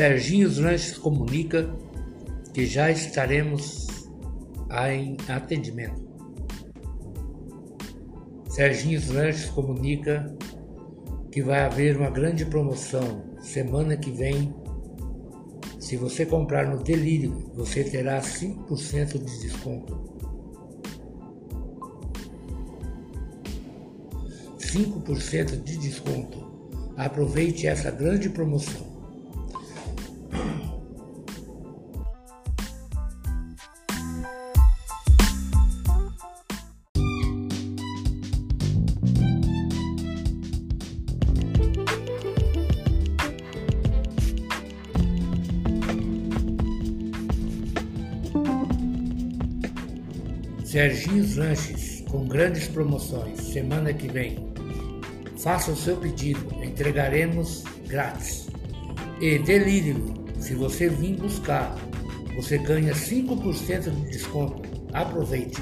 Serginho Lanches comunica que já estaremos em atendimento. Serginho Lanches comunica que vai haver uma grande promoção semana que vem. Se você comprar no Delírio, você terá 5% de desconto. 5% de desconto. Aproveite essa grande promoção. Serginho Lanches, com grandes promoções, semana que vem. Faça o seu pedido, entregaremos grátis. E delírio, se você vir buscar, você ganha 5% de desconto. Aproveite!